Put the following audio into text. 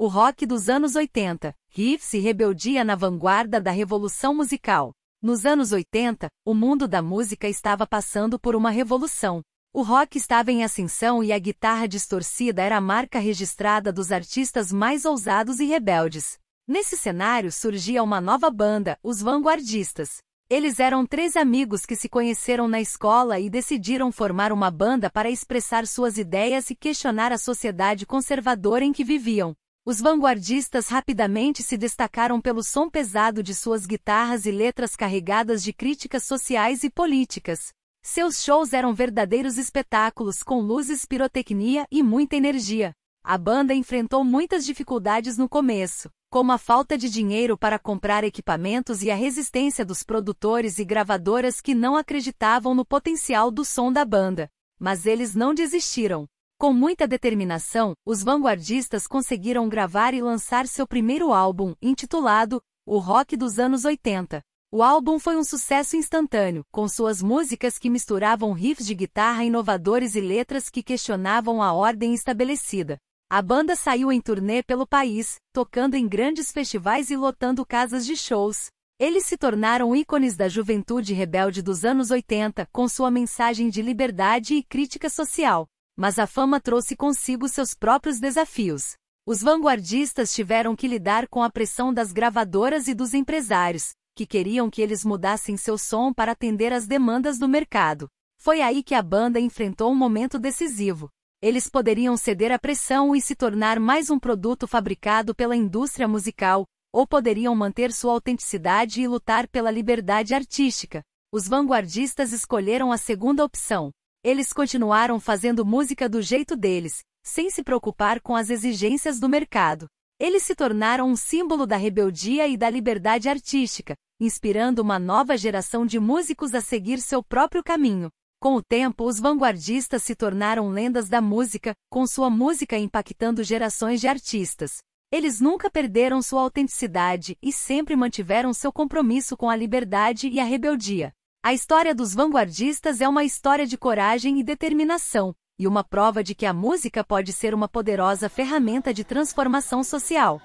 O rock dos anos 80, riffs e rebeldia na vanguarda da revolução musical. Nos anos 80, o mundo da música estava passando por uma revolução. O rock estava em ascensão e a guitarra distorcida era a marca registrada dos artistas mais ousados e rebeldes. Nesse cenário surgia uma nova banda, os Vanguardistas. Eles eram três amigos que se conheceram na escola e decidiram formar uma banda para expressar suas ideias e questionar a sociedade conservadora em que viviam. Os vanguardistas rapidamente se destacaram pelo som pesado de suas guitarras e letras carregadas de críticas sociais e políticas. Seus shows eram verdadeiros espetáculos com luzes, pirotecnia e muita energia. A banda enfrentou muitas dificuldades no começo, como a falta de dinheiro para comprar equipamentos e a resistência dos produtores e gravadoras que não acreditavam no potencial do som da banda. Mas eles não desistiram. Com muita determinação, os vanguardistas conseguiram gravar e lançar seu primeiro álbum, intitulado O Rock dos Anos 80. O álbum foi um sucesso instantâneo, com suas músicas que misturavam riffs de guitarra inovadores e letras que questionavam a ordem estabelecida. A banda saiu em turnê pelo país, tocando em grandes festivais e lotando casas de shows. Eles se tornaram ícones da juventude rebelde dos anos 80, com sua mensagem de liberdade e crítica social mas a fama trouxe consigo seus próprios desafios. Os vanguardistas tiveram que lidar com a pressão das gravadoras e dos empresários, que queriam que eles mudassem seu som para atender às demandas do mercado. Foi aí que a banda enfrentou um momento decisivo. Eles poderiam ceder à pressão e se tornar mais um produto fabricado pela indústria musical, ou poderiam manter sua autenticidade e lutar pela liberdade artística. Os vanguardistas escolheram a segunda opção. Eles continuaram fazendo música do jeito deles, sem se preocupar com as exigências do mercado. Eles se tornaram um símbolo da rebeldia e da liberdade artística, inspirando uma nova geração de músicos a seguir seu próprio caminho. Com o tempo, os vanguardistas se tornaram lendas da música, com sua música impactando gerações de artistas. Eles nunca perderam sua autenticidade e sempre mantiveram seu compromisso com a liberdade e a rebeldia. A história dos vanguardistas é uma história de coragem e determinação, e uma prova de que a música pode ser uma poderosa ferramenta de transformação social.